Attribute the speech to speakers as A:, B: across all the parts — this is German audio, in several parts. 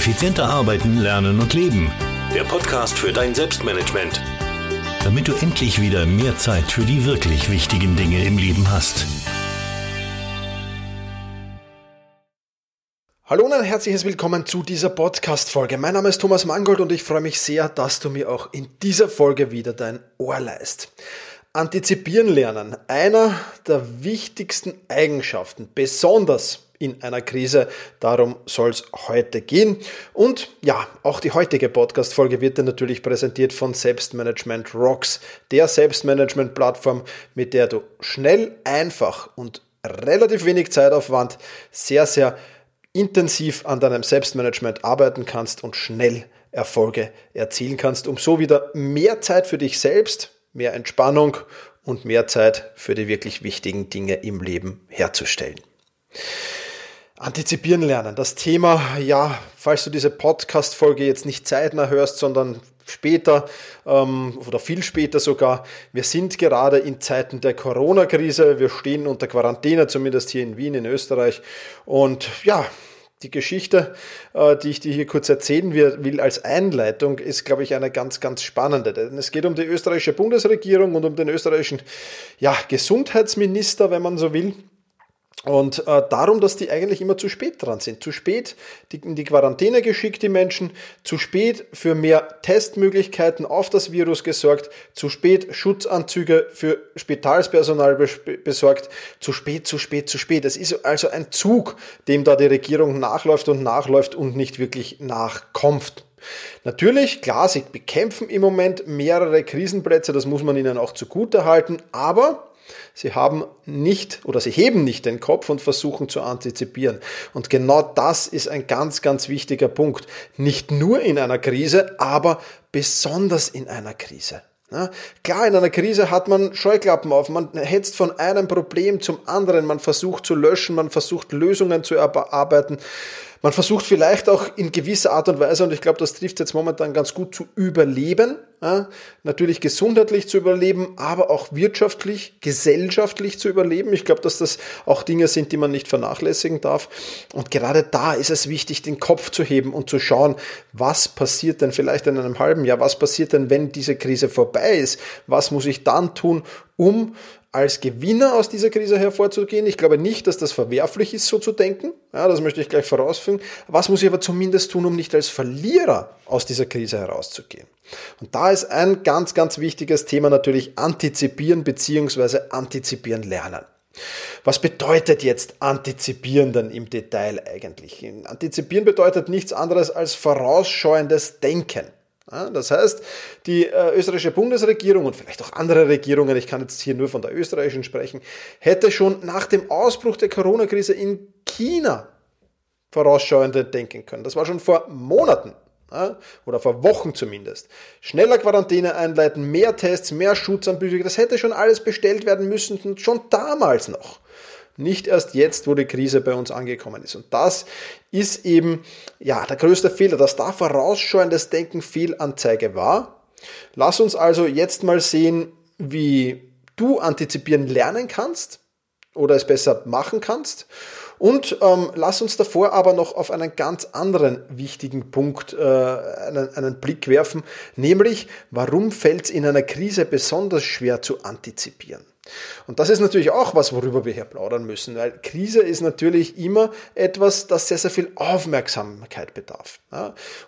A: Effizienter arbeiten, lernen und leben. Der Podcast für dein Selbstmanagement. Damit du endlich wieder mehr Zeit für die wirklich wichtigen Dinge im Leben hast.
B: Hallo und ein herzliches Willkommen zu dieser Podcast-Folge. Mein Name ist Thomas Mangold und ich freue mich sehr, dass du mir auch in dieser Folge wieder dein Ohr leist. Antizipieren lernen. Einer der wichtigsten Eigenschaften, besonders in einer Krise. Darum soll es heute gehen. Und ja, auch die heutige Podcast-Folge wird dir natürlich präsentiert von Selbstmanagement Rocks, der Selbstmanagement-Plattform, mit der du schnell, einfach und relativ wenig Zeitaufwand sehr, sehr intensiv an deinem Selbstmanagement arbeiten kannst und schnell Erfolge erzielen kannst, um so wieder mehr Zeit für dich selbst, mehr Entspannung und mehr Zeit für die wirklich wichtigen Dinge im Leben herzustellen. Antizipieren lernen. Das Thema, ja, falls du diese Podcast-Folge jetzt nicht zeitnah hörst, sondern später ähm, oder viel später sogar. Wir sind gerade in Zeiten der Corona-Krise. Wir stehen unter Quarantäne, zumindest hier in Wien, in Österreich. Und ja, die Geschichte, äh, die ich dir hier kurz erzählen will als Einleitung, ist, glaube ich, eine ganz, ganz spannende. Denn es geht um die österreichische Bundesregierung und um den österreichischen ja, Gesundheitsminister, wenn man so will. Und äh, darum, dass die eigentlich immer zu spät dran sind. Zu spät die, in die Quarantäne geschickt, die Menschen. Zu spät für mehr Testmöglichkeiten auf das Virus gesorgt. Zu spät Schutzanzüge für Spitalspersonal besorgt. Zu spät, zu spät, zu spät. Es ist also ein Zug, dem da die Regierung nachläuft und nachläuft und nicht wirklich nachkommt. Natürlich, klar, sie bekämpfen im Moment mehrere Krisenplätze, das muss man ihnen auch zugute halten, aber Sie haben nicht oder sie heben nicht den Kopf und versuchen zu antizipieren. Und genau das ist ein ganz, ganz wichtiger Punkt. Nicht nur in einer Krise, aber besonders in einer Krise. Ja, klar, in einer Krise hat man Scheuklappen auf, man hetzt von einem Problem zum anderen, man versucht zu löschen, man versucht Lösungen zu erarbeiten. Man versucht vielleicht auch in gewisser Art und Weise, und ich glaube, das trifft jetzt momentan ganz gut, zu überleben. Ja, natürlich gesundheitlich zu überleben, aber auch wirtschaftlich, gesellschaftlich zu überleben. Ich glaube, dass das auch Dinge sind, die man nicht vernachlässigen darf. Und gerade da ist es wichtig, den Kopf zu heben und zu schauen, was passiert denn vielleicht in einem halben Jahr, was passiert denn, wenn diese Krise vorbei ist, was muss ich dann tun, um als Gewinner aus dieser Krise hervorzugehen. Ich glaube nicht, dass das verwerflich ist, so zu denken. Ja, das möchte ich gleich vorausführen. Was muss ich aber zumindest tun, um nicht als Verlierer aus dieser Krise herauszugehen? Und da ist ein ganz, ganz wichtiges Thema natürlich antizipieren bzw. antizipieren lernen. Was bedeutet jetzt antizipieren dann im Detail eigentlich? Antizipieren bedeutet nichts anderes als vorausschauendes Denken. Das heißt, die äh, österreichische Bundesregierung und vielleicht auch andere Regierungen, ich kann jetzt hier nur von der österreichischen sprechen, hätte schon nach dem Ausbruch der Corona-Krise in China vorausschauende denken können. Das war schon vor Monaten oder vor Wochen zumindest. Schneller Quarantäne einleiten, mehr Tests, mehr Schutzanbücher, das hätte schon alles bestellt werden müssen, schon damals noch. Nicht erst jetzt, wo die Krise bei uns angekommen ist. Und das ist eben, ja, der größte Fehler, dass da vorausschauendes Denken Fehlanzeige war. Lass uns also jetzt mal sehen, wie du antizipieren lernen kannst oder es besser machen kannst. Und ähm, lass uns davor aber noch auf einen ganz anderen wichtigen Punkt äh, einen, einen Blick werfen, nämlich warum fällt es in einer Krise besonders schwer zu antizipieren. Und das ist natürlich auch was, worüber wir hier plaudern müssen, weil Krise ist natürlich immer etwas, das sehr, sehr viel Aufmerksamkeit bedarf.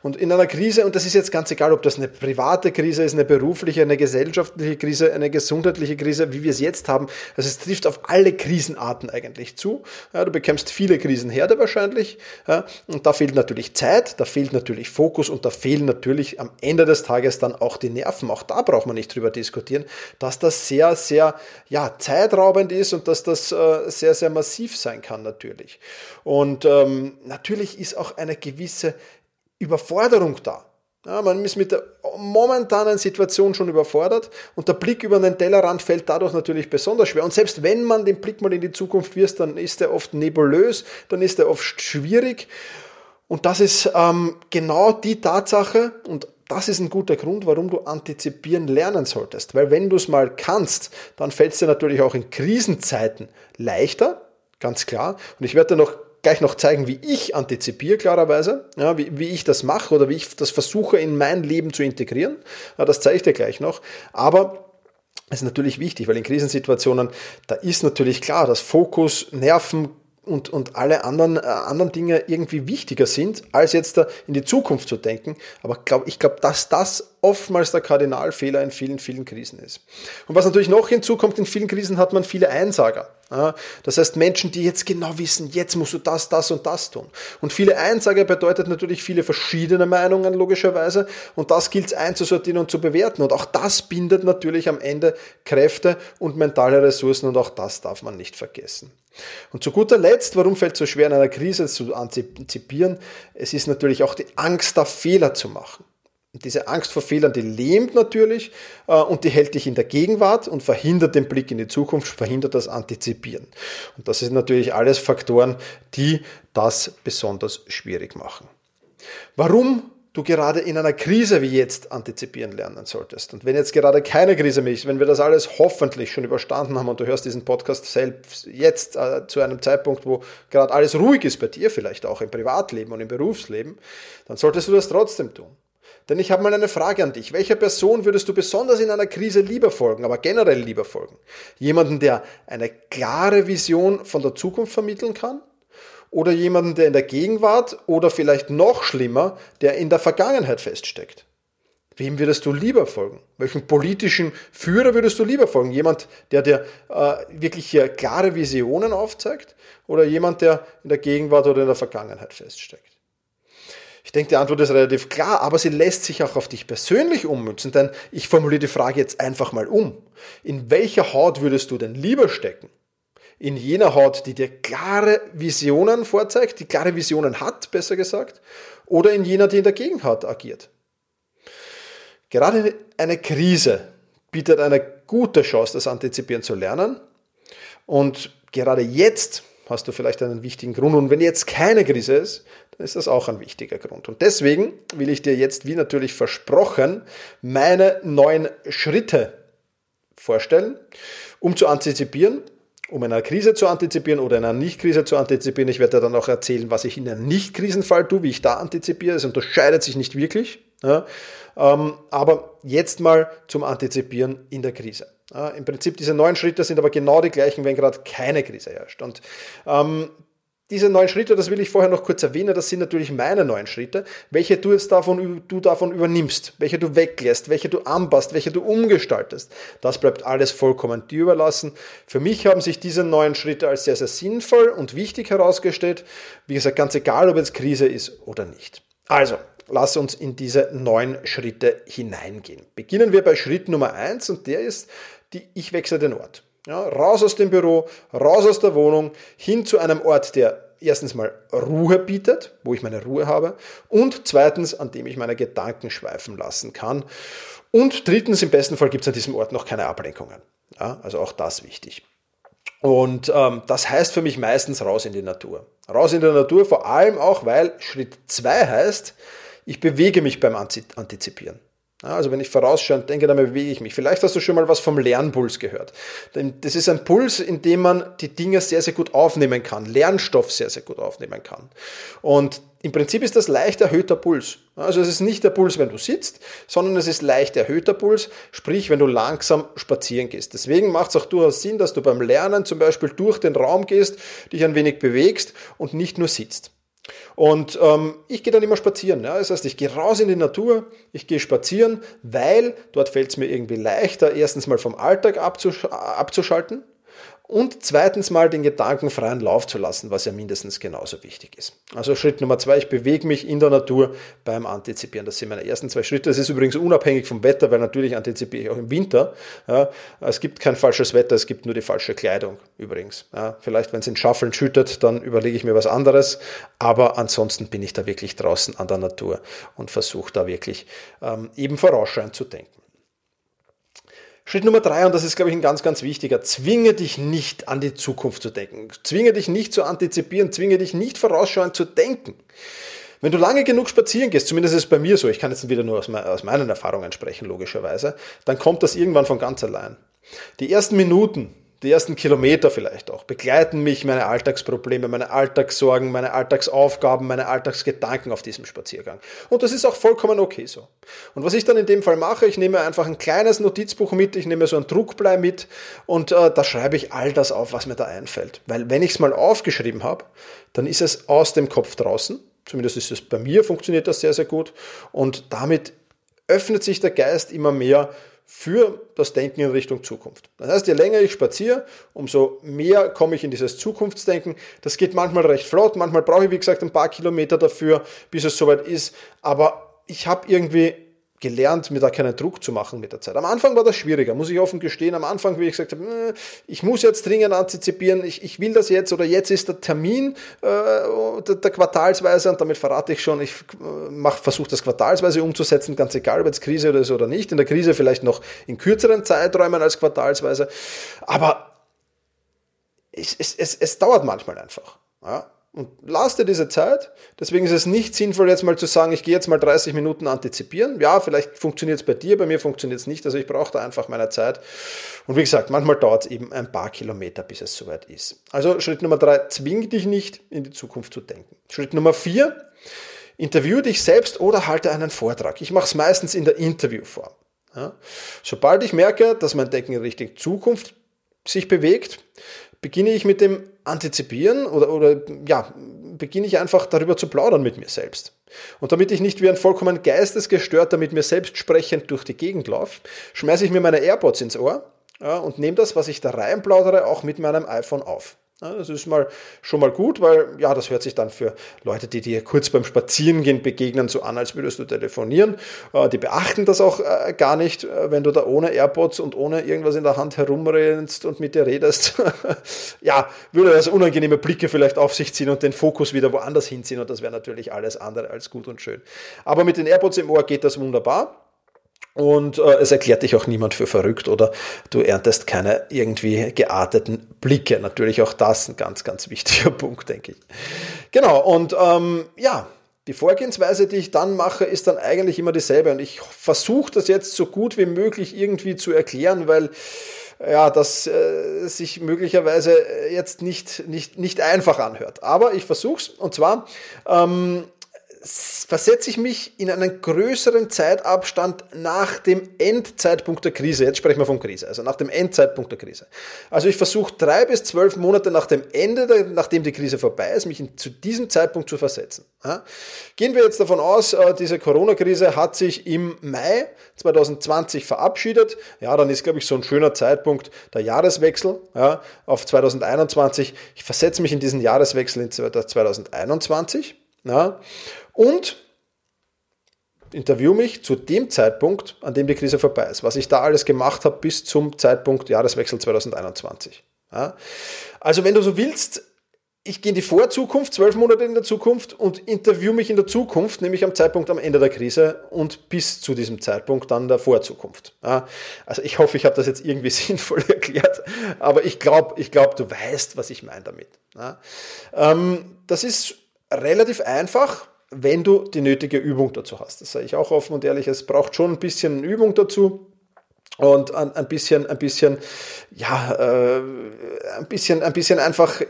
B: Und in einer Krise, und das ist jetzt ganz egal, ob das eine private Krise ist, eine berufliche, eine gesellschaftliche Krise, eine gesundheitliche Krise, wie wir es jetzt haben, also es trifft auf alle Krisenarten eigentlich zu. Du bekämpfst viele Krisenherde wahrscheinlich, und da fehlt natürlich Zeit, da fehlt natürlich Fokus und da fehlen natürlich am Ende des Tages dann auch die Nerven. Auch da braucht man nicht drüber diskutieren, dass das sehr, sehr ja, zeitraubend ist und dass das äh, sehr, sehr massiv sein kann natürlich. Und ähm, natürlich ist auch eine gewisse Überforderung da. Ja, man ist mit der momentanen Situation schon überfordert und der Blick über den Tellerrand fällt dadurch natürlich besonders schwer. Und selbst wenn man den Blick mal in die Zukunft wirft, dann ist er oft nebulös, dann ist er oft schwierig. Und das ist ähm, genau die Tatsache und das ist ein guter Grund, warum du antizipieren lernen solltest. Weil wenn du es mal kannst, dann fällt es dir natürlich auch in Krisenzeiten leichter, ganz klar. Und ich werde dir noch gleich noch zeigen, wie ich antizipiere, klarerweise, ja, wie, wie ich das mache oder wie ich das versuche in mein Leben zu integrieren. Ja, das zeige ich dir gleich noch. Aber es ist natürlich wichtig, weil in Krisensituationen, da ist natürlich klar, dass Fokus, Nerven, und, und alle anderen, äh, anderen Dinge irgendwie wichtiger sind, als jetzt da in die Zukunft zu denken. Aber glaub, ich glaube, dass das oftmals der Kardinalfehler in vielen, vielen Krisen ist. Und was natürlich noch hinzukommt, in vielen Krisen hat man viele Einsager. Das heißt Menschen, die jetzt genau wissen, jetzt musst du das, das und das tun. Und viele Einsager bedeutet natürlich viele verschiedene Meinungen logischerweise und das gilt es einzusortieren und zu bewerten. Und auch das bindet natürlich am Ende Kräfte und mentale Ressourcen und auch das darf man nicht vergessen. Und zu guter Letzt, warum fällt es so schwer in einer Krise zu antizipieren? Es ist natürlich auch die Angst, da Fehler zu machen. Und diese Angst vor Fehlern, die lähmt natürlich äh, und die hält dich in der Gegenwart und verhindert den Blick in die Zukunft, verhindert das Antizipieren. Und das sind natürlich alles Faktoren, die das besonders schwierig machen. Warum du gerade in einer Krise wie jetzt antizipieren lernen solltest. Und wenn jetzt gerade keine Krise mehr ist, wenn wir das alles hoffentlich schon überstanden haben und du hörst diesen Podcast selbst jetzt äh, zu einem Zeitpunkt, wo gerade alles ruhig ist bei dir, vielleicht auch im Privatleben und im Berufsleben, dann solltest du das trotzdem tun. Denn ich habe mal eine Frage an dich. Welcher Person würdest du besonders in einer Krise lieber folgen, aber generell lieber folgen? Jemanden, der eine klare Vision von der Zukunft vermitteln kann? oder jemanden, der in der Gegenwart oder vielleicht noch schlimmer, der in der Vergangenheit feststeckt. Wem würdest du lieber folgen? Welchen politischen Führer würdest du lieber folgen? Jemand, der dir äh, wirklich hier klare Visionen aufzeigt oder jemand, der in der Gegenwart oder in der Vergangenheit feststeckt? Ich denke, die Antwort ist relativ klar, aber sie lässt sich auch auf dich persönlich ummünzen, denn ich formuliere die Frage jetzt einfach mal um. In welcher Haut würdest du denn lieber stecken? in jener Haut, die dir klare Visionen vorzeigt, die klare Visionen hat, besser gesagt, oder in jener, die in der Gegenwart agiert. Gerade eine Krise bietet eine gute Chance, das Antizipieren zu lernen. Und gerade jetzt hast du vielleicht einen wichtigen Grund. Und wenn jetzt keine Krise ist, dann ist das auch ein wichtiger Grund. Und deswegen will ich dir jetzt, wie natürlich versprochen, meine neun Schritte vorstellen, um zu antizipieren um eine Krise zu antizipieren oder eine Nicht-Krise zu antizipieren. Ich werde dann auch erzählen, was ich in einem Nicht-Krisenfall tue, wie ich da antizipiere. Es unterscheidet sich nicht wirklich. Ja. Ähm, aber jetzt mal zum Antizipieren in der Krise. Ja, Im Prinzip diese neun Schritte sind aber genau die gleichen, wenn gerade keine Krise herrscht. Und ähm, diese neun Schritte, das will ich vorher noch kurz erwähnen, das sind natürlich meine neun Schritte, welche du jetzt davon, du davon übernimmst, welche du weglässt, welche du anpasst, welche du umgestaltest. Das bleibt alles vollkommen dir überlassen. Für mich haben sich diese neun Schritte als sehr, sehr sinnvoll und wichtig herausgestellt. Wie gesagt, ganz egal, ob es Krise ist oder nicht. Also, lass uns in diese neun Schritte hineingehen. Beginnen wir bei Schritt Nummer eins und der ist, die, ich wechsle den Ort. Ja, raus aus dem Büro, raus aus der Wohnung, hin zu einem Ort, der erstens mal Ruhe bietet, wo ich meine Ruhe habe, und zweitens, an dem ich meine Gedanken schweifen lassen kann. Und drittens, im besten Fall gibt es an diesem Ort noch keine Ablenkungen. Ja, also auch das wichtig. Und ähm, das heißt für mich meistens raus in die Natur. Raus in die Natur, vor allem auch, weil Schritt zwei heißt, ich bewege mich beim Antizipieren. Also wenn ich vorausschauend denke, dann bewege ich mich. Vielleicht hast du schon mal was vom Lernpuls gehört. Das ist ein Puls, in dem man die Dinge sehr, sehr gut aufnehmen kann, Lernstoff sehr, sehr gut aufnehmen kann. Und im Prinzip ist das leicht erhöhter Puls. Also es ist nicht der Puls, wenn du sitzt, sondern es ist leicht erhöhter Puls, sprich, wenn du langsam spazieren gehst. Deswegen macht es auch durchaus Sinn, dass du beim Lernen zum Beispiel durch den Raum gehst, dich ein wenig bewegst und nicht nur sitzt. Und ähm, ich gehe dann immer spazieren. Ja? Das heißt, ich gehe raus in die Natur, ich gehe spazieren, weil dort fällt es mir irgendwie leichter, erstens mal vom Alltag abzusch abzuschalten und zweitens mal den Gedanken freien Lauf zu lassen, was ja mindestens genauso wichtig ist. Also Schritt Nummer zwei, ich bewege mich in der Natur beim Antizipieren. Das sind meine ersten zwei Schritte. Das ist übrigens unabhängig vom Wetter, weil natürlich antizipiere ich auch im Winter. Ja, es gibt kein falsches Wetter, es gibt nur die falsche Kleidung übrigens. Ja, vielleicht, wenn es in Schaffeln schüttet, dann überlege ich mir was anderes. Aber ansonsten bin ich da wirklich draußen an der Natur und versuche da wirklich ähm, eben vorausschauend zu denken. Schritt Nummer drei, und das ist, glaube ich, ein ganz, ganz wichtiger, zwinge dich nicht an die Zukunft zu denken. Zwinge dich nicht zu antizipieren, zwinge dich nicht vorausschauend zu denken. Wenn du lange genug spazieren gehst, zumindest ist es bei mir so, ich kann jetzt wieder nur aus, meinen Erfahrungen sprechen, logischerweise, dann kommt das irgendwann von ganz allein. Die ersten Minuten, die ersten Kilometer vielleicht auch, begleiten mich meine Alltagsprobleme, meine Alltagssorgen, meine Alltagsaufgaben, meine Alltagsgedanken auf diesem Spaziergang. Und das ist auch vollkommen okay so. Und was ich dann in dem Fall mache, ich nehme einfach ein kleines Notizbuch mit, ich nehme so ein Druckblei mit und äh, da schreibe ich all das auf, was mir da einfällt. Weil wenn ich es mal aufgeschrieben habe, dann ist es aus dem Kopf draußen. Zumindest ist es bei mir, funktioniert das sehr, sehr gut. Und damit öffnet sich der Geist immer mehr für das Denken in Richtung Zukunft. Das heißt, je länger ich spaziere, umso mehr komme ich in dieses Zukunftsdenken. Das geht manchmal recht flott, manchmal brauche ich, wie gesagt, ein paar Kilometer dafür, bis es soweit ist. Aber ich habe irgendwie gelernt, mir da keinen Druck zu machen mit der Zeit. Am Anfang war das schwieriger, muss ich offen gestehen. Am Anfang, wie ich gesagt habe, äh, ich muss jetzt dringend antizipieren, ich, ich will das jetzt oder jetzt ist der Termin äh, der, der, Quartalsweise und damit verrate ich schon, ich äh, versuche das quartalsweise umzusetzen, ganz egal, ob jetzt Krise ist oder nicht. In der Krise vielleicht noch in kürzeren Zeiträumen als quartalsweise. Aber es, es, es, es dauert manchmal einfach. Ja? Und lass dir diese Zeit. Deswegen ist es nicht sinnvoll, jetzt mal zu sagen, ich gehe jetzt mal 30 Minuten antizipieren. Ja, vielleicht funktioniert es bei dir, bei mir funktioniert es nicht. Also ich brauche da einfach meine Zeit. Und wie gesagt, manchmal dauert es eben ein paar Kilometer, bis es soweit ist. Also Schritt Nummer drei, zwing dich nicht, in die Zukunft zu denken. Schritt Nummer vier, interview dich selbst oder halte einen Vortrag. Ich mache es meistens in der Interviewform. Ja. Sobald ich merke, dass mein Denken in Richtung Zukunft sich bewegt, beginne ich mit dem Antizipieren oder, oder ja, beginne ich einfach darüber zu plaudern mit mir selbst. Und damit ich nicht wie ein vollkommen geistesgestörter mit mir selbst sprechend durch die Gegend laufe, schmeiße ich mir meine AirPods ins Ohr ja, und nehme das, was ich da reinplaudere, auch mit meinem iPhone auf. Das ist mal schon mal gut, weil ja, das hört sich dann für Leute, die dir kurz beim Spazierengehen begegnen, so an, als würdest du telefonieren. Äh, die beachten das auch äh, gar nicht, äh, wenn du da ohne AirPods und ohne irgendwas in der Hand herumrennst und mit dir redest. ja, würde das unangenehme Blicke vielleicht auf sich ziehen und den Fokus wieder woanders hinziehen und das wäre natürlich alles andere als gut und schön. Aber mit den AirPods im Ohr geht das wunderbar. Und äh, es erklärt dich auch niemand für verrückt oder du erntest keine irgendwie gearteten Blicke. Natürlich auch das ein ganz, ganz wichtiger Punkt, denke ich. Genau, und ähm, ja, die Vorgehensweise, die ich dann mache, ist dann eigentlich immer dieselbe. Und ich versuche das jetzt so gut wie möglich irgendwie zu erklären, weil ja, das äh, sich möglicherweise jetzt nicht, nicht, nicht einfach anhört. Aber ich versuche es. Und zwar ähm, versetze ich mich in einen größeren Zeitabstand nach dem Endzeitpunkt der Krise. Jetzt sprechen wir von Krise, also nach dem Endzeitpunkt der Krise. Also ich versuche drei bis zwölf Monate nach dem Ende, der, nachdem die Krise vorbei ist, mich in, zu diesem Zeitpunkt zu versetzen. Ja? Gehen wir jetzt davon aus, äh, diese Corona-Krise hat sich im Mai 2020 verabschiedet. Ja, dann ist, glaube ich, so ein schöner Zeitpunkt der Jahreswechsel ja, auf 2021. Ich versetze mich in diesen Jahreswechsel in 2021. Ja, und interview mich zu dem Zeitpunkt, an dem die Krise vorbei ist, was ich da alles gemacht habe bis zum Zeitpunkt Jahreswechsel 2021. Ja? Also wenn du so willst, ich gehe in die Vorzukunft, zwölf Monate in der Zukunft und interview mich in der Zukunft, nämlich am Zeitpunkt am Ende der Krise und bis zu diesem Zeitpunkt dann der Vorzukunft. Ja? Also ich hoffe, ich habe das jetzt irgendwie sinnvoll erklärt, aber ich glaube, ich glaub, du weißt, was ich meine damit. Ja? Ähm, das ist relativ einfach wenn du die nötige Übung dazu hast. Das sage ich auch offen und ehrlich, es braucht schon ein bisschen Übung dazu und ein, bisschen, ein bisschen, ja, äh, ein bisschen, ein bisschen einfach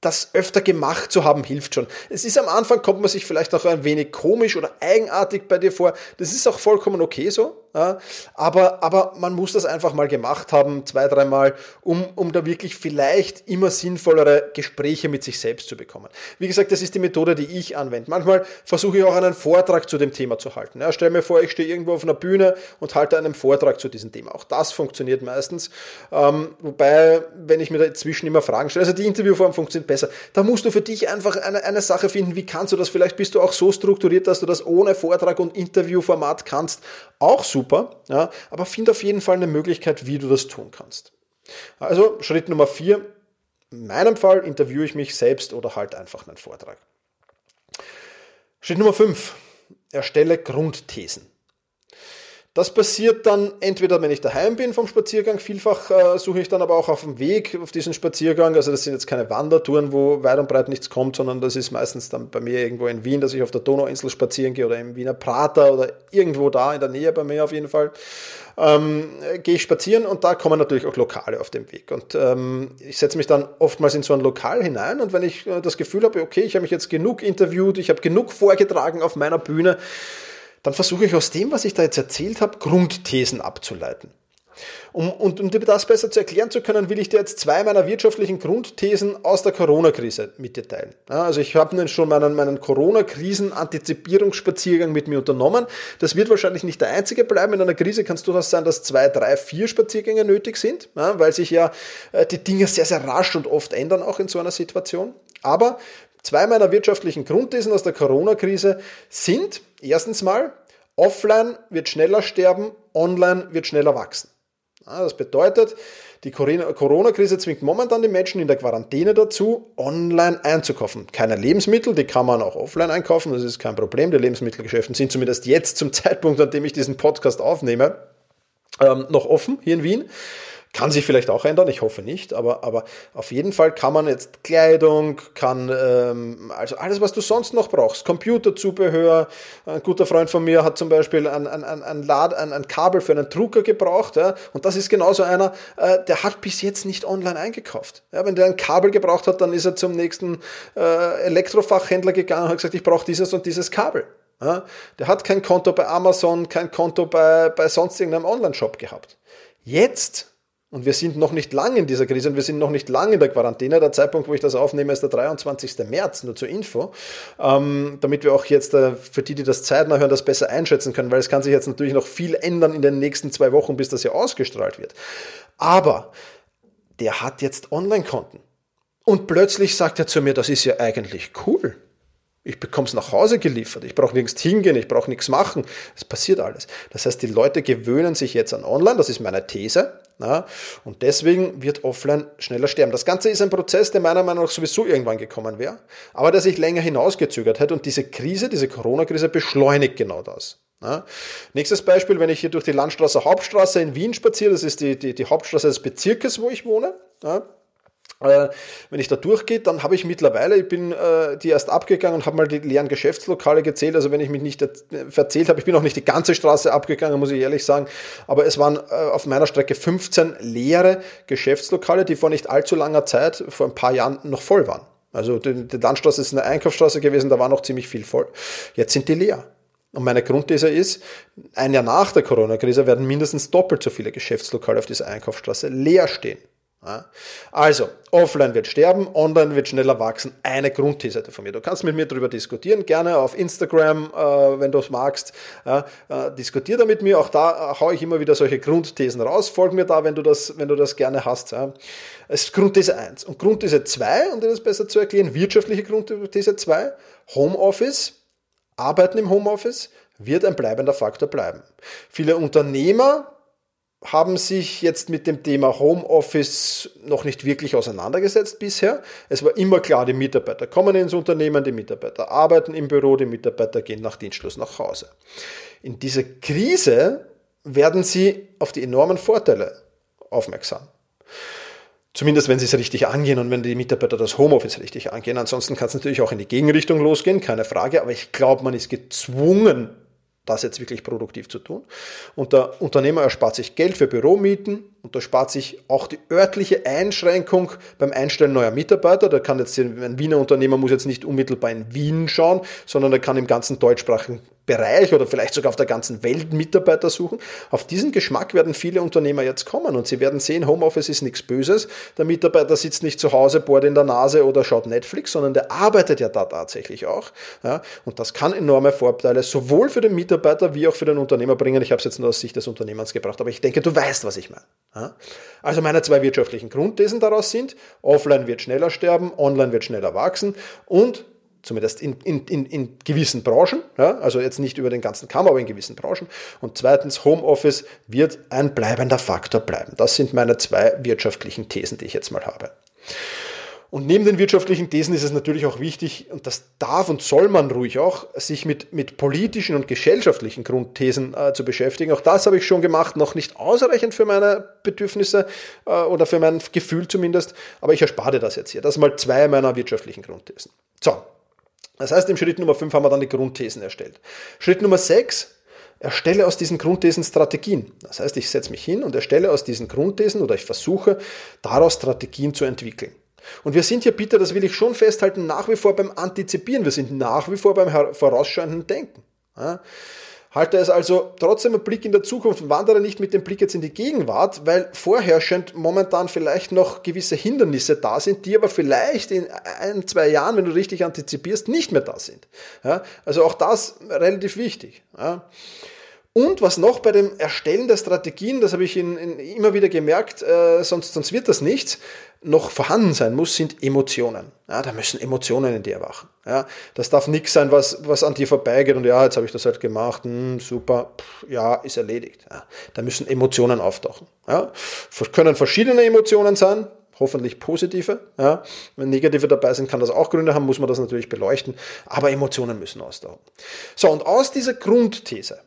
B: das öfter gemacht zu haben, hilft schon. Es ist am Anfang, kommt man sich vielleicht auch ein wenig komisch oder eigenartig bei dir vor. Das ist auch vollkommen okay so. Aber, aber man muss das einfach mal gemacht haben, zwei, dreimal, um, um da wirklich vielleicht immer sinnvollere Gespräche mit sich selbst zu bekommen. Wie gesagt, das ist die Methode, die ich anwende. Manchmal versuche ich auch einen Vortrag zu dem Thema zu halten. Ja, stell mir vor, ich stehe irgendwo auf einer Bühne und halte einen Vortrag zu diesem Thema. Auch das funktioniert meistens. Ähm, wobei, wenn ich mir dazwischen immer Fragen stelle, also die Interviewform funktioniert besser, da musst du für dich einfach eine, eine Sache finden, wie kannst du das? Vielleicht bist du auch so strukturiert, dass du das ohne Vortrag und Interviewformat kannst. Auch super super, ja, aber find auf jeden Fall eine Möglichkeit, wie du das tun kannst. Also Schritt Nummer vier, in meinem Fall interviewe ich mich selbst oder halt einfach einen Vortrag. Schritt Nummer fünf, erstelle Grundthesen. Das passiert dann entweder, wenn ich daheim bin vom Spaziergang, vielfach äh, suche ich dann aber auch auf dem Weg auf diesen Spaziergang. Also das sind jetzt keine Wandertouren, wo weit und breit nichts kommt, sondern das ist meistens dann bei mir irgendwo in Wien, dass ich auf der Donauinsel spazieren gehe oder im Wiener Prater oder irgendwo da in der Nähe bei mir auf jeden Fall. Ähm, gehe ich spazieren und da kommen natürlich auch Lokale auf dem Weg. Und ähm, ich setze mich dann oftmals in so ein Lokal hinein und wenn ich äh, das Gefühl habe, okay, ich habe mich jetzt genug interviewt, ich habe genug vorgetragen auf meiner Bühne, dann versuche ich aus dem, was ich da jetzt erzählt habe, Grundthesen abzuleiten. Um, und um dir das besser zu erklären zu können, will ich dir jetzt zwei meiner wirtschaftlichen Grundthesen aus der Corona-Krise mit dir teilen. Ja, also ich habe schon meinen, meinen Corona-Krisen-Antizipierungsspaziergang mit mir unternommen. Das wird wahrscheinlich nicht der einzige bleiben. In einer Krise kann es durchaus sein, dass zwei, drei, vier Spaziergänge nötig sind, ja, weil sich ja äh, die Dinge sehr, sehr rasch und oft ändern, auch in so einer Situation. Aber zwei meiner wirtschaftlichen Grundthesen aus der Corona-Krise sind, erstens mal, offline wird schneller sterben, online wird schneller wachsen. Das bedeutet, die Corona-Krise zwingt momentan die Menschen in der Quarantäne dazu, online einzukaufen. Keine Lebensmittel, die kann man auch offline einkaufen, das ist kein Problem. Die Lebensmittelgeschäfte sind zumindest jetzt zum Zeitpunkt, an dem ich diesen Podcast aufnehme, ähm, noch offen hier in Wien. Kann sich vielleicht auch ändern, ich hoffe nicht, aber, aber auf jeden Fall kann man jetzt Kleidung, kann ähm, also alles, was du sonst noch brauchst, Computerzubehör. Ein guter Freund von mir hat zum Beispiel ein, ein, ein, ein, Lad, ein, ein Kabel für einen Drucker gebraucht, ja, und das ist genauso einer, äh, der hat bis jetzt nicht online eingekauft. Ja, wenn der ein Kabel gebraucht hat, dann ist er zum nächsten äh, Elektrofachhändler gegangen und hat gesagt, ich brauche dieses und dieses Kabel. Ja, der hat kein Konto bei Amazon, kein Konto bei, bei sonst irgendeinem Online-Shop gehabt. Jetzt und wir sind noch nicht lang in dieser Krise und wir sind noch nicht lang in der Quarantäne. Der Zeitpunkt, wo ich das aufnehme, ist der 23. März, nur zur Info. Ähm, damit wir auch jetzt äh, für die, die das zeitnah hören, das besser einschätzen können, weil es kann sich jetzt natürlich noch viel ändern in den nächsten zwei Wochen, bis das ja ausgestrahlt wird. Aber der hat jetzt Online-Konten. Und plötzlich sagt er zu mir, das ist ja eigentlich cool. Ich bekomme es nach Hause geliefert. Ich brauche nirgends hingehen, ich brauche nichts machen. Es passiert alles. Das heißt, die Leute gewöhnen sich jetzt an Online. Das ist meine These. Ja, und deswegen wird offline schneller sterben. Das Ganze ist ein Prozess, der meiner Meinung nach sowieso irgendwann gekommen wäre, aber der sich länger hinausgezögert hat und diese Krise, diese Corona-Krise beschleunigt genau das. Ja. Nächstes Beispiel, wenn ich hier durch die Landstraße Hauptstraße in Wien spaziere, das ist die, die, die Hauptstraße des Bezirkes, wo ich wohne. Ja. Äh, wenn ich da durchgehe, dann habe ich mittlerweile, ich bin äh, die erst abgegangen und habe mal die leeren Geschäftslokale gezählt. Also wenn ich mich nicht verzählt habe, ich bin auch nicht die ganze Straße abgegangen, muss ich ehrlich sagen. Aber es waren äh, auf meiner Strecke 15 leere Geschäftslokale, die vor nicht allzu langer Zeit, vor ein paar Jahren, noch voll waren. Also die, die Landstraße ist eine Einkaufsstraße gewesen, da war noch ziemlich viel voll. Jetzt sind die leer. Und meine Grundthese ist, ein Jahr nach der Corona-Krise werden mindestens doppelt so viele Geschäftslokale auf dieser Einkaufsstraße leer stehen. Also, offline wird sterben, online wird schneller wachsen. Eine Grundthese von mir. Du kannst mit mir darüber diskutieren, gerne auf Instagram, äh, wenn du es magst. Äh, diskutier da mit mir. Auch da äh, haue ich immer wieder solche Grundthesen raus. Folg mir da, wenn du das, wenn du das gerne hast. Es ist Grundthese 1. Und Grundthese 2, um dir das besser zu erklären, wirtschaftliche Grundthese 2, Homeoffice, Arbeiten im Homeoffice wird ein bleibender Faktor bleiben. Viele Unternehmer haben sich jetzt mit dem Thema Homeoffice noch nicht wirklich auseinandergesetzt bisher. Es war immer klar, die Mitarbeiter kommen ins Unternehmen, die Mitarbeiter arbeiten im Büro, die Mitarbeiter gehen nach Dienstschluss nach Hause. In dieser Krise werden sie auf die enormen Vorteile aufmerksam. Zumindest wenn sie es richtig angehen und wenn die Mitarbeiter das Homeoffice richtig angehen. Ansonsten kann es natürlich auch in die Gegenrichtung losgehen, keine Frage. Aber ich glaube, man ist gezwungen, das jetzt wirklich produktiv zu tun. Und der Unternehmer erspart sich Geld für Büromieten und da spart sich auch die örtliche Einschränkung beim Einstellen neuer Mitarbeiter. Da kann jetzt ein Wiener Unternehmer muss jetzt nicht unmittelbar in Wien schauen, sondern er kann im ganzen deutschsprachigen Bereich oder vielleicht sogar auf der ganzen Welt Mitarbeiter suchen. Auf diesen Geschmack werden viele Unternehmer jetzt kommen und sie werden sehen, Homeoffice ist nichts Böses. Der Mitarbeiter sitzt nicht zu Hause, bohrt in der Nase oder schaut Netflix, sondern der arbeitet ja da tatsächlich auch. Ja, und das kann enorme Vorteile sowohl für den Mitarbeiter wie auch für den Unternehmer bringen. Ich habe es jetzt nur aus Sicht des Unternehmers gebracht, aber ich denke, du weißt, was ich meine. Ja? Also meine zwei wirtschaftlichen Grundthesen daraus sind, offline wird schneller sterben, online wird schneller wachsen und zumindest in, in, in, in gewissen Branchen, ja, also jetzt nicht über den ganzen Kamm, aber in gewissen Branchen. Und zweitens, Homeoffice wird ein bleibender Faktor bleiben. Das sind meine zwei wirtschaftlichen Thesen, die ich jetzt mal habe. Und neben den wirtschaftlichen Thesen ist es natürlich auch wichtig, und das darf und soll man ruhig auch, sich mit, mit politischen und gesellschaftlichen Grundthesen äh, zu beschäftigen. Auch das habe ich schon gemacht, noch nicht ausreichend für meine Bedürfnisse äh, oder für mein Gefühl zumindest, aber ich erspare das jetzt hier. Das sind mal zwei meiner wirtschaftlichen Grundthesen. So, das heißt, im Schritt Nummer 5 haben wir dann die Grundthesen erstellt. Schritt Nummer 6, erstelle aus diesen Grundthesen Strategien. Das heißt, ich setze mich hin und erstelle aus diesen Grundthesen oder ich versuche daraus Strategien zu entwickeln. Und wir sind hier, Peter, das will ich schon festhalten, nach wie vor beim Antizipieren. Wir sind nach wie vor beim vorausschauenden Denken. Halte es also trotzdem einen Blick in der Zukunft und wandere nicht mit dem Blick jetzt in die Gegenwart, weil vorherrschend momentan vielleicht noch gewisse Hindernisse da sind, die aber vielleicht in ein, zwei Jahren, wenn du richtig antizipierst, nicht mehr da sind. Ja? Also auch das relativ wichtig. Ja? Und was noch bei dem Erstellen der Strategien, das habe ich in, in immer wieder gemerkt, äh, sonst, sonst wird das nichts, noch vorhanden sein muss, sind Emotionen. Ja, da müssen Emotionen in dir erwachen. Ja, das darf nichts sein, was, was an dir vorbeigeht und ja, jetzt habe ich das halt gemacht, hm, super, pff, ja, ist erledigt. Ja, da müssen Emotionen auftauchen. Ja, können verschiedene Emotionen sein, hoffentlich positive. Ja, wenn negative dabei sind, kann das auch Gründe haben, muss man das natürlich beleuchten, aber Emotionen müssen auftauchen. So, und aus dieser Grundthese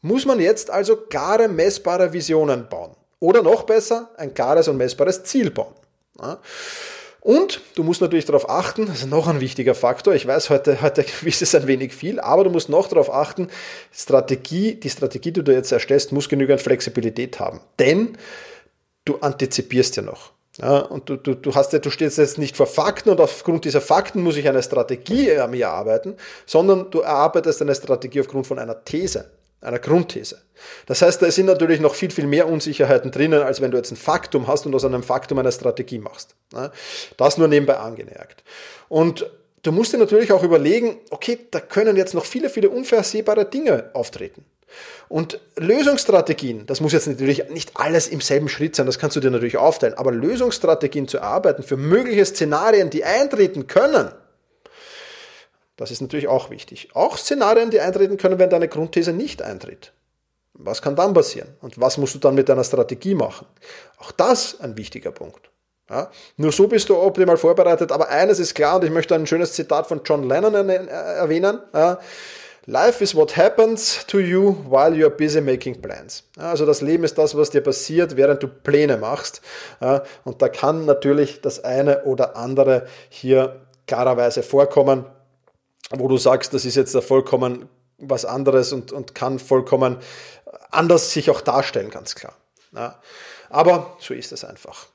B: muss man jetzt also klare, messbare Visionen bauen. Oder noch besser, ein klares und messbares Ziel bauen. Und du musst natürlich darauf achten, das ist noch ein wichtiger Faktor. Ich weiß, heute, heute ist es ein wenig viel, aber du musst noch darauf achten, Strategie, die Strategie, die du jetzt erstellst, muss genügend Flexibilität haben. Denn du antizipierst ja noch. Ja, und du, du, du, hast ja, du stehst jetzt nicht vor Fakten und aufgrund dieser Fakten muss ich eine Strategie an mir arbeiten, sondern du erarbeitest eine Strategie aufgrund von einer These einer Grundthese. Das heißt, da sind natürlich noch viel, viel mehr Unsicherheiten drinnen, als wenn du jetzt ein Faktum hast und aus einem Faktum eine Strategie machst. Das nur nebenbei angemerkt. Und du musst dir natürlich auch überlegen, okay, da können jetzt noch viele, viele unvorhersehbare Dinge auftreten. Und Lösungsstrategien, das muss jetzt natürlich nicht alles im selben Schritt sein, das kannst du dir natürlich aufteilen, aber Lösungsstrategien zu erarbeiten für mögliche Szenarien, die eintreten können, das ist natürlich auch wichtig. Auch Szenarien, die eintreten können, wenn deine Grundthese nicht eintritt. Was kann dann passieren? Und was musst du dann mit deiner Strategie machen? Auch das ein wichtiger Punkt. Ja, nur so bist du optimal vorbereitet. Aber eines ist klar, und ich möchte ein schönes Zitat von John Lennon erwähnen. Ja, Life is what happens to you while you are busy making plans. Also das Leben ist das, was dir passiert, während du Pläne machst. Und da kann natürlich das eine oder andere hier klarerweise vorkommen wo du sagst, das ist jetzt vollkommen was anderes und, und kann vollkommen anders sich auch darstellen, ganz klar. Ja. Aber so ist es einfach.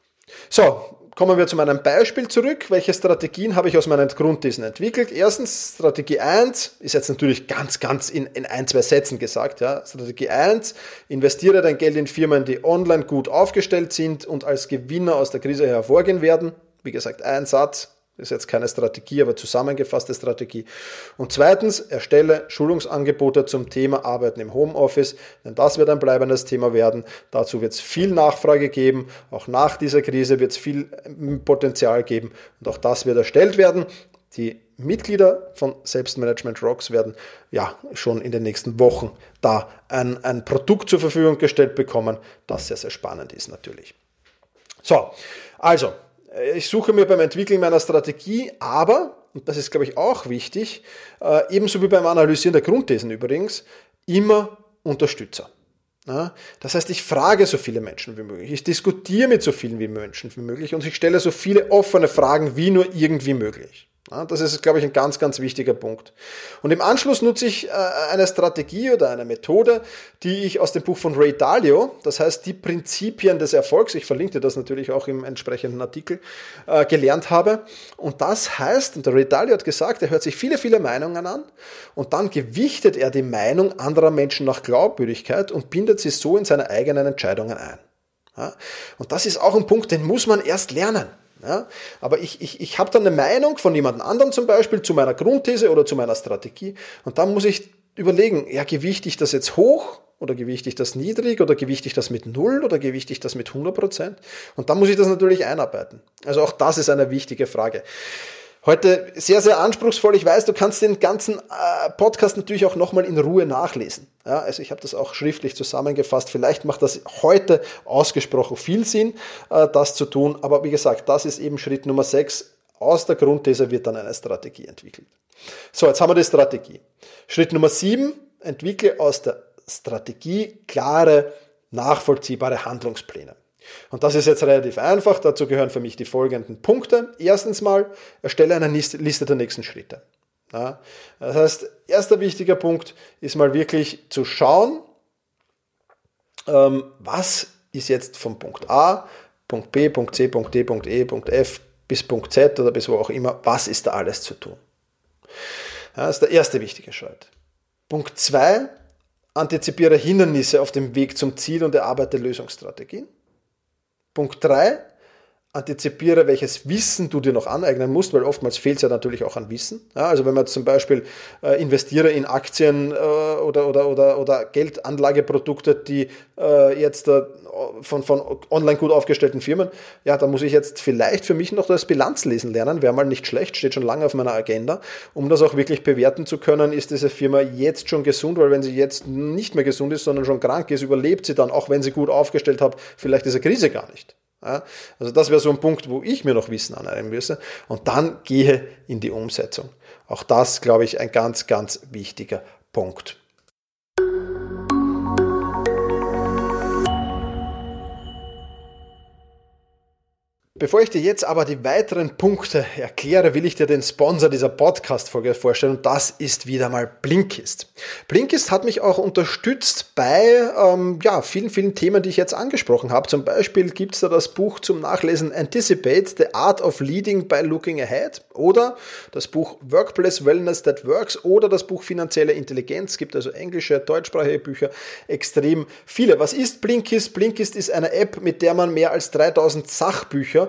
B: So, kommen wir zu meinem Beispiel zurück. Welche Strategien habe ich aus meinen Grundthesen entwickelt? Erstens, Strategie 1 ist jetzt natürlich ganz, ganz in, in ein, zwei Sätzen gesagt. Ja. Strategie 1, investiere dein Geld in Firmen, die online gut aufgestellt sind und als Gewinner aus der Krise hervorgehen werden. Wie gesagt, ein Satz, ist jetzt keine Strategie, aber zusammengefasste Strategie. Und zweitens, erstelle Schulungsangebote zum Thema Arbeiten im Homeoffice, denn das wird ein bleibendes Thema werden. Dazu wird es viel Nachfrage geben. Auch nach dieser Krise wird es viel ähm, Potenzial geben und auch das wird erstellt werden. Die Mitglieder von Selbstmanagement Rocks werden ja schon in den nächsten Wochen da ein, ein Produkt zur Verfügung gestellt bekommen, das sehr, sehr spannend ist natürlich. So, also äh, ich suche mir beim Entwickeln meiner Strategie aber, und das ist, glaube ich, auch wichtig, äh, ebenso wie beim Analysieren der Grundthesen übrigens, immer Unterstützer. Das heißt, ich frage so viele Menschen wie möglich, ich diskutiere mit so vielen wie Menschen wie möglich und ich stelle so viele offene Fragen wie nur irgendwie möglich. Das ist, glaube ich, ein ganz, ganz wichtiger Punkt. Und im Anschluss nutze ich äh, eine Strategie oder eine Methode, die ich aus dem Buch von Ray Dalio, das heißt die Prinzipien des Erfolgs, ich verlinke dir das natürlich auch im entsprechenden Artikel, äh, gelernt habe. Und das heißt, und der Ray Dalio hat gesagt, er hört sich viele, viele Meinungen an und dann gewichtet er die Meinung anderer Menschen nach Glaubwürdigkeit und bindet sie so in seine eigenen Entscheidungen ein. Und das ist auch ein Punkt, den muss man erst lernen. Ja? Aber ich, ich, ich habe dann eine Meinung von jemand anderem zum Beispiel zu meiner Grundthese oder zu meiner Strategie und dann muss ich überlegen, ja, gewichte ich das jetzt hoch oder gewichte ich das niedrig oder gewichte ich das mit null oder gewichte ich das mit 100 Prozent? Und dann muss ich das natürlich einarbeiten. Also auch das ist eine wichtige Frage. Heute sehr, sehr anspruchsvoll. Ich weiß, du kannst den ganzen äh, Podcast natürlich auch nochmal in Ruhe nachlesen. Ja, also ich habe das auch schriftlich zusammengefasst. Vielleicht macht das heute ausgesprochen viel Sinn, äh, das zu tun. Aber wie gesagt, das ist eben Schritt Nummer 6 Aus der Grundthese wird dann eine Strategie entwickelt. So, jetzt haben wir die Strategie. Schritt Nummer sieben, entwickle aus der Strategie klare, nachvollziehbare Handlungspläne. Und das ist jetzt relativ einfach. Dazu gehören für mich die folgenden Punkte. Erstens mal, erstelle eine Liste der nächsten Schritte. Ja, das heißt, erster wichtiger Punkt ist mal wirklich zu schauen, ähm, was ist jetzt von Punkt A, Punkt B, Punkt C, Punkt D, Punkt E, Punkt F bis Punkt Z oder bis wo auch immer, was ist da alles zu tun. Ja, das ist der erste wichtige Schritt. Punkt 2, antizipiere Hindernisse auf dem Weg zum Ziel und erarbeite Lösungsstrategien. Punkt 3, antizipiere, welches Wissen du dir noch aneignen musst, weil oftmals fehlt es ja natürlich auch an Wissen. Ja, also wenn man zum Beispiel äh, investiere in Aktien äh, oder, oder, oder, oder Geldanlageprodukte, die äh, jetzt äh, von, von online gut aufgestellten Firmen, ja, da muss ich jetzt vielleicht für mich noch das Bilanzlesen lernen, wäre mal nicht schlecht, steht schon lange auf meiner Agenda, um das auch wirklich bewerten zu können, ist diese Firma jetzt schon gesund, weil wenn sie jetzt nicht mehr gesund ist, sondern schon krank ist, überlebt sie dann, auch wenn sie gut aufgestellt hat, vielleicht diese Krise gar nicht. Also das wäre so ein Punkt, wo ich mir noch Wissen aneignen müsse. Und dann gehe in die Umsetzung. Auch das, glaube ich, ein ganz, ganz wichtiger Punkt. Bevor ich dir jetzt aber die weiteren Punkte erkläre, will ich dir den Sponsor dieser Podcast-Folge vorstellen und das ist wieder mal Blinkist. Blinkist hat mich auch unterstützt bei ähm, ja, vielen, vielen Themen, die ich jetzt angesprochen habe. Zum Beispiel gibt es da das Buch zum Nachlesen Anticipate, The Art of Leading by Looking Ahead oder das Buch Workplace Wellness That Works oder das Buch Finanzielle Intelligenz. Es gibt also englische, deutschsprachige Bücher, extrem viele. Was ist Blinkist? Blinkist ist eine App, mit der man mehr als 3000 Sachbücher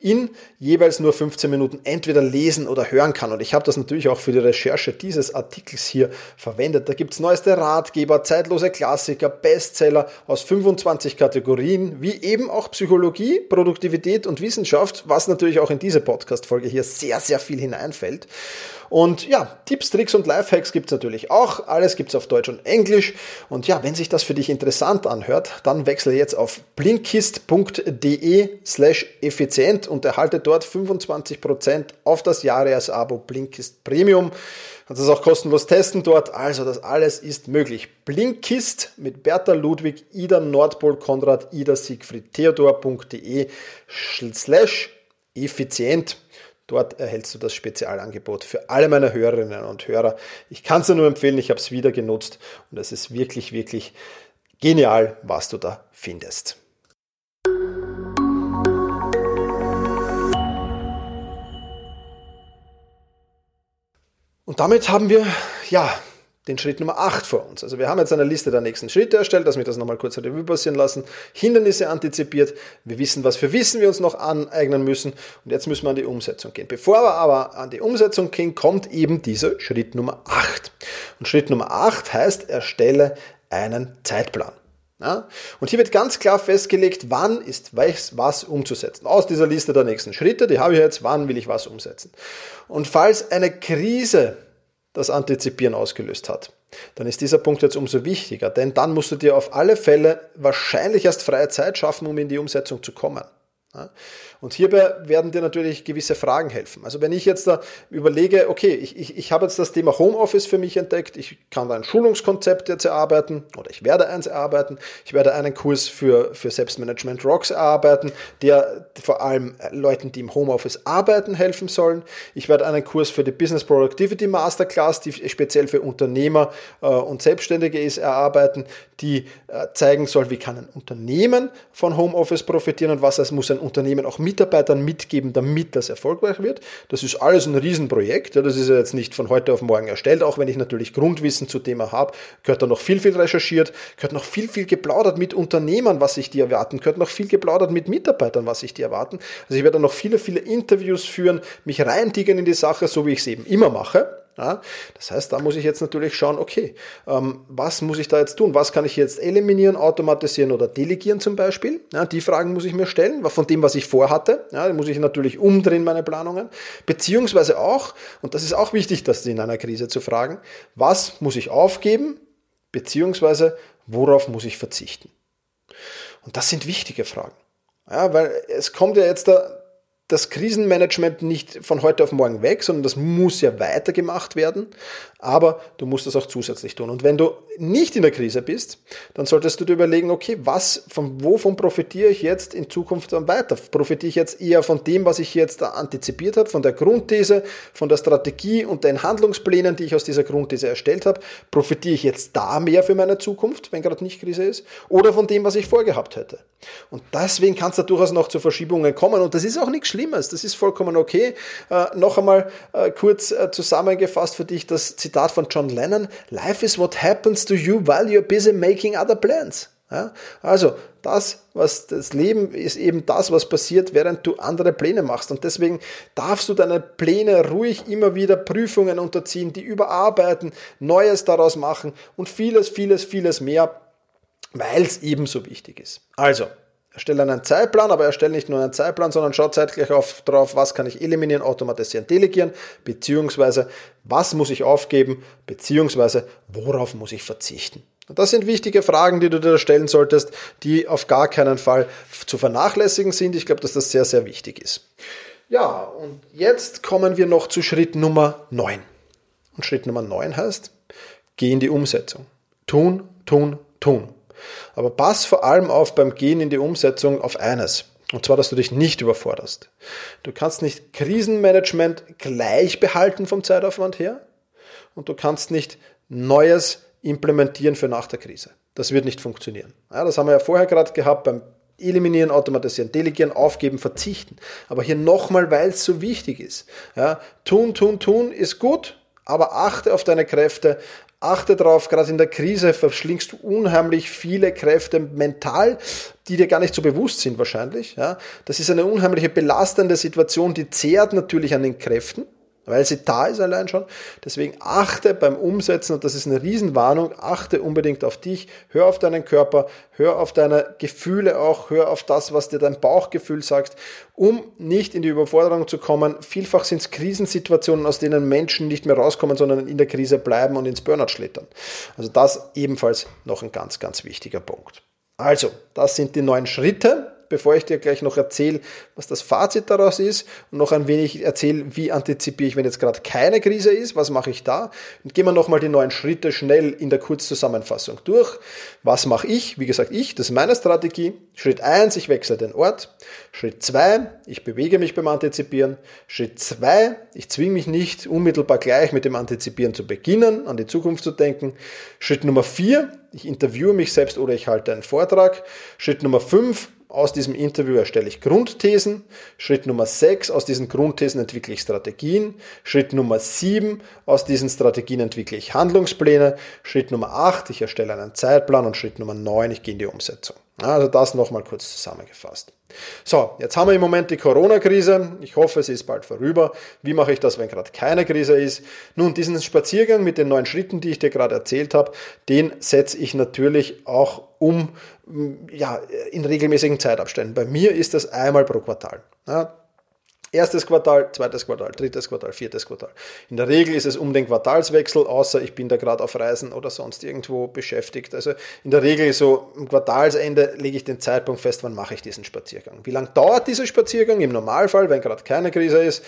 B: in jeweils nur 15 Minuten entweder lesen oder hören kann. Und ich habe das natürlich auch für die Recherche dieses Artikels hier verwendet. Da gibt es neueste Ratgeber, zeitlose Klassiker, Bestseller aus 25 Kategorien, wie eben auch Psychologie, Produktivität und Wissenschaft, was natürlich auch in diese Podcast-Folge hier sehr, sehr viel hineinfällt. Und ja, Tipps, Tricks und Lifehacks gibt es natürlich auch. Alles gibt es auf Deutsch und Englisch. Und ja, wenn sich das für dich interessant anhört, dann wechsle jetzt auf blinkist.de slash effizient und erhalte dort 25% auf das Jahresabo Blinkist Premium. Kannst es auch kostenlos testen dort. Also das alles ist möglich. Blinkist mit Bertha Ludwig, Ida Nordpol, Konrad, Ida Siegfried, Theodor.de slash effizient. Dort erhältst du das Spezialangebot für alle meine Hörerinnen und Hörer. Ich kann es nur empfehlen, ich habe es wieder genutzt und es ist wirklich, wirklich genial, was du da findest. Damit haben wir ja den Schritt Nummer 8 vor uns. Also wir haben jetzt eine Liste der nächsten Schritte erstellt, dass wir das nochmal kurz Revue passieren lassen, Hindernisse antizipiert, wir wissen, was für Wissen wir uns noch aneignen müssen und jetzt müssen wir an die Umsetzung gehen. Bevor wir aber an die Umsetzung gehen, kommt eben dieser Schritt Nummer 8. Und Schritt Nummer 8 heißt, erstelle einen Zeitplan. Ja? Und hier wird ganz klar festgelegt, wann ist was umzusetzen. Aus dieser Liste der nächsten Schritte, die habe ich jetzt, wann will ich was umsetzen. Und falls eine Krise das Antizipieren ausgelöst hat, dann ist dieser Punkt jetzt umso wichtiger, denn dann musst du dir auf alle Fälle wahrscheinlich erst freie Zeit schaffen, um in die Umsetzung zu kommen. Und hierbei werden dir natürlich gewisse Fragen helfen. Also wenn ich jetzt da überlege, okay, ich, ich, ich habe jetzt das Thema Homeoffice für mich entdeckt, ich kann da ein Schulungskonzept jetzt erarbeiten oder ich werde eins erarbeiten, ich werde einen Kurs für, für Selbstmanagement Rocks erarbeiten, der vor allem Leuten, die im Homeoffice arbeiten, helfen sollen. Ich werde einen Kurs für die Business Productivity Masterclass, die speziell für Unternehmer äh, und Selbstständige ist, erarbeiten, die äh, zeigen soll, wie kann ein Unternehmen von Homeoffice profitieren und was es muss ein Unternehmen auch Mitarbeitern mitgeben, damit das erfolgreich wird. Das ist alles ein Riesenprojekt. Das ist ja jetzt nicht von heute auf morgen erstellt, auch wenn ich natürlich Grundwissen zu Thema habe, gehört da noch viel, viel recherchiert, gehört noch viel, viel geplaudert mit Unternehmern, was sich die erwarten, gehört noch viel geplaudert mit Mitarbeitern, was sich die erwarten. Also ich werde noch viele, viele Interviews führen, mich reintigern in die Sache, so wie ich es eben immer mache. Ja, das heißt, da muss ich jetzt natürlich schauen, okay, ähm, was muss ich da jetzt tun? Was kann ich jetzt eliminieren, automatisieren oder delegieren zum Beispiel? Ja, die Fragen muss ich mir stellen, von dem, was ich vorhatte. Ja, muss ich natürlich umdrehen, meine Planungen. Beziehungsweise auch, und das ist auch wichtig, das in einer Krise zu fragen, was muss ich aufgeben? Beziehungsweise worauf muss ich verzichten? Und das sind wichtige Fragen. Ja, weil es kommt ja jetzt da das Krisenmanagement nicht von heute auf morgen weg, sondern das muss ja weitergemacht werden, aber du musst das auch zusätzlich tun. Und wenn du nicht in der Krise bist, dann solltest du dir überlegen, okay, was, von wovon profitiere ich jetzt in Zukunft dann weiter? Profitiere ich jetzt eher von dem, was ich jetzt antizipiert habe, von der Grundthese, von der Strategie und den Handlungsplänen, die ich aus dieser Grundthese erstellt habe? Profitiere ich jetzt da mehr für meine Zukunft, wenn gerade nicht Krise ist? Oder von dem, was ich vorgehabt hätte? Und deswegen kann es da durchaus noch zu Verschiebungen kommen und das ist auch nichts Schlimmes, das ist vollkommen okay. Äh, noch einmal äh, kurz äh, zusammengefasst für dich das Zitat von John Lennon, Life is what happens to you while you're busy making other plans. Ja? Also, das, was das Leben ist eben das, was passiert, während du andere Pläne machst. Und deswegen darfst du deine Pläne ruhig immer wieder Prüfungen unterziehen, die überarbeiten, Neues daraus machen und vieles, vieles, vieles mehr, weil es ebenso wichtig ist. Also, Erstelle einen Zeitplan, aber erstelle nicht nur einen Zeitplan, sondern schau zeitgleich auf, drauf, was kann ich eliminieren, automatisieren, delegieren, beziehungsweise was muss ich aufgeben, beziehungsweise worauf muss ich verzichten. Und das sind wichtige Fragen, die du dir stellen solltest, die auf gar keinen Fall zu vernachlässigen sind. Ich glaube, dass das sehr, sehr wichtig ist. Ja, und jetzt kommen wir noch zu Schritt Nummer 9. Und Schritt Nummer 9 heißt, geh in die Umsetzung. Tun, tun, tun. Aber pass vor allem auf beim Gehen in die Umsetzung auf eines. Und zwar, dass du dich nicht überforderst. Du kannst nicht Krisenmanagement gleich behalten vom Zeitaufwand her und du kannst nicht Neues implementieren für nach der Krise. Das wird nicht funktionieren. Ja, das haben wir ja vorher gerade gehabt beim Eliminieren, Automatisieren, Delegieren, Aufgeben, Verzichten. Aber hier nochmal, weil es so wichtig ist. Ja, tun, tun, tun ist gut, aber achte auf deine Kräfte, Achte darauf, gerade in der Krise verschlingst du unheimlich viele Kräfte mental, die dir gar nicht so bewusst sind wahrscheinlich. Ja. Das ist eine unheimliche belastende Situation, die zehrt natürlich an den Kräften weil sie da ist allein schon. Deswegen achte beim Umsetzen, und das ist eine Riesenwarnung, achte unbedingt auf dich, hör auf deinen Körper, hör auf deine Gefühle auch, hör auf das, was dir dein Bauchgefühl sagt, um nicht in die Überforderung zu kommen. Vielfach sind es Krisensituationen, aus denen Menschen nicht mehr rauskommen, sondern in der Krise bleiben und ins Burnout schlittern. Also das ebenfalls noch ein ganz, ganz wichtiger Punkt. Also, das sind die neun Schritte, bevor ich dir gleich noch erzähle, was das Fazit daraus ist und noch ein wenig erzähle, wie antizipiere ich, wenn jetzt gerade keine Krise ist, was mache ich da? Und gehen wir nochmal die neuen Schritte schnell in der Kurzzusammenfassung durch. Was mache ich? Wie gesagt, ich, das ist meine Strategie. Schritt eins: ich wechsle den Ort. Schritt zwei: ich bewege mich beim Antizipieren. Schritt zwei: ich zwinge mich nicht unmittelbar gleich mit dem Antizipieren zu beginnen, an die Zukunft zu denken. Schritt Nummer vier: ich interviewe mich selbst oder ich halte einen Vortrag. Schritt Nummer fünf: aus diesem Interview erstelle ich Grundthesen. Schritt Nummer 6, aus diesen Grundthesen entwickle ich Strategien. Schritt Nummer 7, aus diesen Strategien entwickle ich Handlungspläne. Schritt Nummer 8, ich erstelle einen Zeitplan. Und Schritt Nummer 9, ich gehe in die Umsetzung. Also das nochmal kurz zusammengefasst. So, jetzt haben wir im Moment die Corona-Krise. Ich hoffe, sie ist bald vorüber. Wie mache ich das, wenn gerade keine Krise ist? Nun, diesen Spaziergang mit den neun Schritten, die ich dir gerade erzählt habe, den setze ich natürlich auch um ja, in regelmäßigen Zeitabständen. Bei mir ist das einmal pro Quartal. Ja, Erstes Quartal, zweites Quartal, drittes Quartal, viertes Quartal. In der Regel ist es um den Quartalswechsel, außer ich bin da gerade auf Reisen oder sonst irgendwo beschäftigt. Also in der Regel so am Quartalsende lege ich den Zeitpunkt fest, wann mache ich diesen Spaziergang. Wie lange dauert dieser Spaziergang? Im Normalfall, wenn gerade keine Krise ist,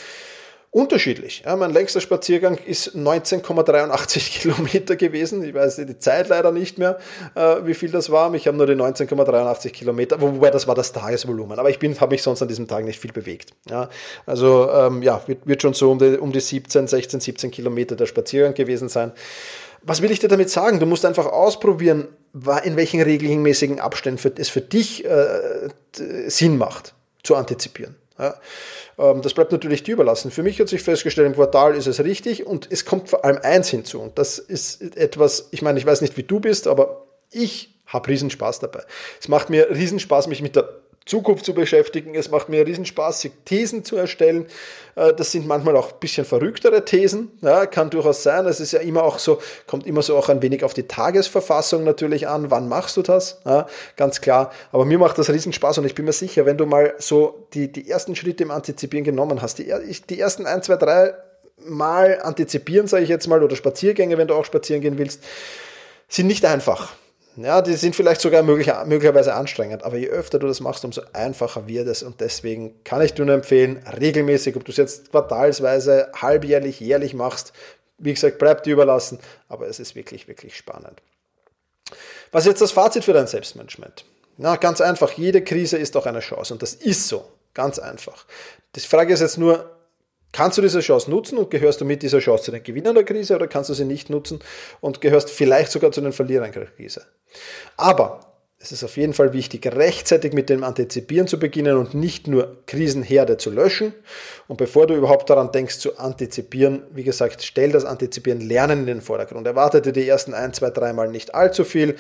B: unterschiedlich. Ja, mein längster Spaziergang ist 19,83 Kilometer gewesen. Ich weiß die Zeit leider nicht mehr, äh, wie viel das war. Ich habe nur die 19,83 Kilometer, wobei das war das Tagesvolumen. Aber ich habe mich sonst an diesem Tag nicht viel bewegt. Ja, also ähm, ja, wird, wird schon so um die, um die 17, 16, 17 Kilometer der Spaziergang gewesen sein. Was will ich dir damit sagen? Du musst einfach ausprobieren, in welchen regelmäßigen Abständen es für dich äh, Sinn macht, zu antizipieren. Ja. Ähm, das bleibt natürlich dir überlassen. Für mich hat sich festgestellt, im Quartal ist es richtig und es kommt vor allem eins hinzu. Und das ist etwas, ich meine, ich weiß nicht, wie du bist, aber ich habe Riesenspaß dabei. Es macht mir Riesenspaß, mich mit der Zukunft zu beschäftigen. Es macht mir riesen Spaß, Thesen zu erstellen. Äh, das sind manchmal auch ein bisschen verrücktere Thesen. Ja, kann durchaus sein. Es ist ja immer auch so, kommt immer so auch ein wenig auf die Tagesverfassung natürlich an. Wann machst du das? Ja, ganz klar. Aber mir macht das riesen Spaß und ich bin mir sicher, wenn du mal so die, die ersten Schritte im Antizipieren genommen hast, die, die ersten ein, zwei, drei Mal antizipieren, sage ich jetzt mal, oder Spaziergänge, wenn du auch spazieren gehen willst, sind nicht einfach Ja, die sind vielleicht sogar möglicher, möglicherweise anstrengend, aber je öfter du das machst, umso einfacher wird es. Und deswegen kann ich dir nur empfehlen, regelmäßig, ob du es jetzt quartalsweise, halbjährlich, jährlich machst, wie gesagt, bleibt dir überlassen, aber es ist wirklich, wirklich spannend. Was ist jetzt das Fazit für dein Selbstmanagement? Na, ganz einfach, jede Krise ist auch eine Chance und das ist so, ganz einfach. Die Frage ist jetzt nur, Kannst du diese Chance nutzen und gehörst du mit dieser Chance zu den Gewinnern der Krise oder kannst du sie nicht nutzen und gehörst vielleicht sogar zu den Verlierern der Krise? Aber es ist auf jeden Fall wichtig, rechtzeitig mit dem Antizipieren zu beginnen und nicht nur Krisenherde zu löschen. Und bevor du überhaupt daran denkst zu antizipieren, wie gesagt, stell das Antizipieren Lernen in den Vordergrund. Erwarte dir die ersten ein, zwei, dreimal nicht allzu viel.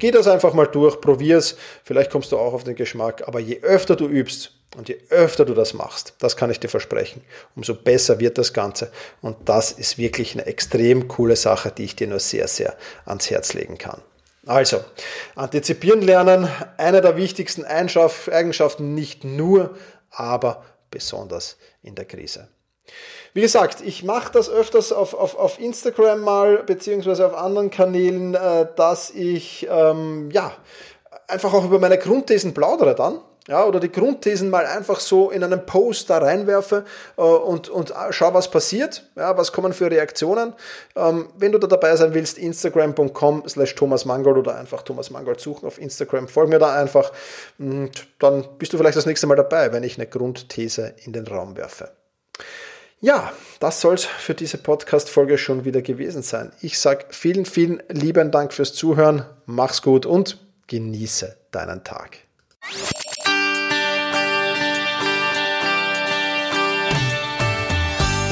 B: Geh das einfach mal durch, probier's. Vielleicht kommst du auch auf den Geschmack. Aber je öfter du übst, und je öfter du das machst, das kann ich dir versprechen, umso besser wird das Ganze. Und das ist wirklich eine extrem coole Sache, die ich dir nur sehr, sehr ans Herz legen kann. Also, antizipieren lernen, eine der wichtigsten Eigenschaften, nicht nur, aber besonders in der Krise. Wie gesagt, ich mache das öfters auf, auf, auf Instagram mal, beziehungsweise auf anderen Kanälen, äh, dass ich ähm, ja, einfach auch über meine Grundthesen plaudere dann ja, oder die Grundthesen mal einfach so in einen Post da reinwerfe äh, und, und schau, was passiert, ja, was kommen für Reaktionen. Ähm, wenn du da dabei sein willst, instagram.com slash Thomas Mangold oder einfach Thomas Mangold suchen auf Instagram, folg mir da einfach und dann bist du vielleicht das nächste Mal dabei, wenn ich eine Grundthese in den Raum werfe. Ja, das soll es für diese Podcast-Folge schon wieder gewesen sein. Ich sage vielen, vielen lieben Dank fürs Zuhören, mach's gut und genieße deinen Tag.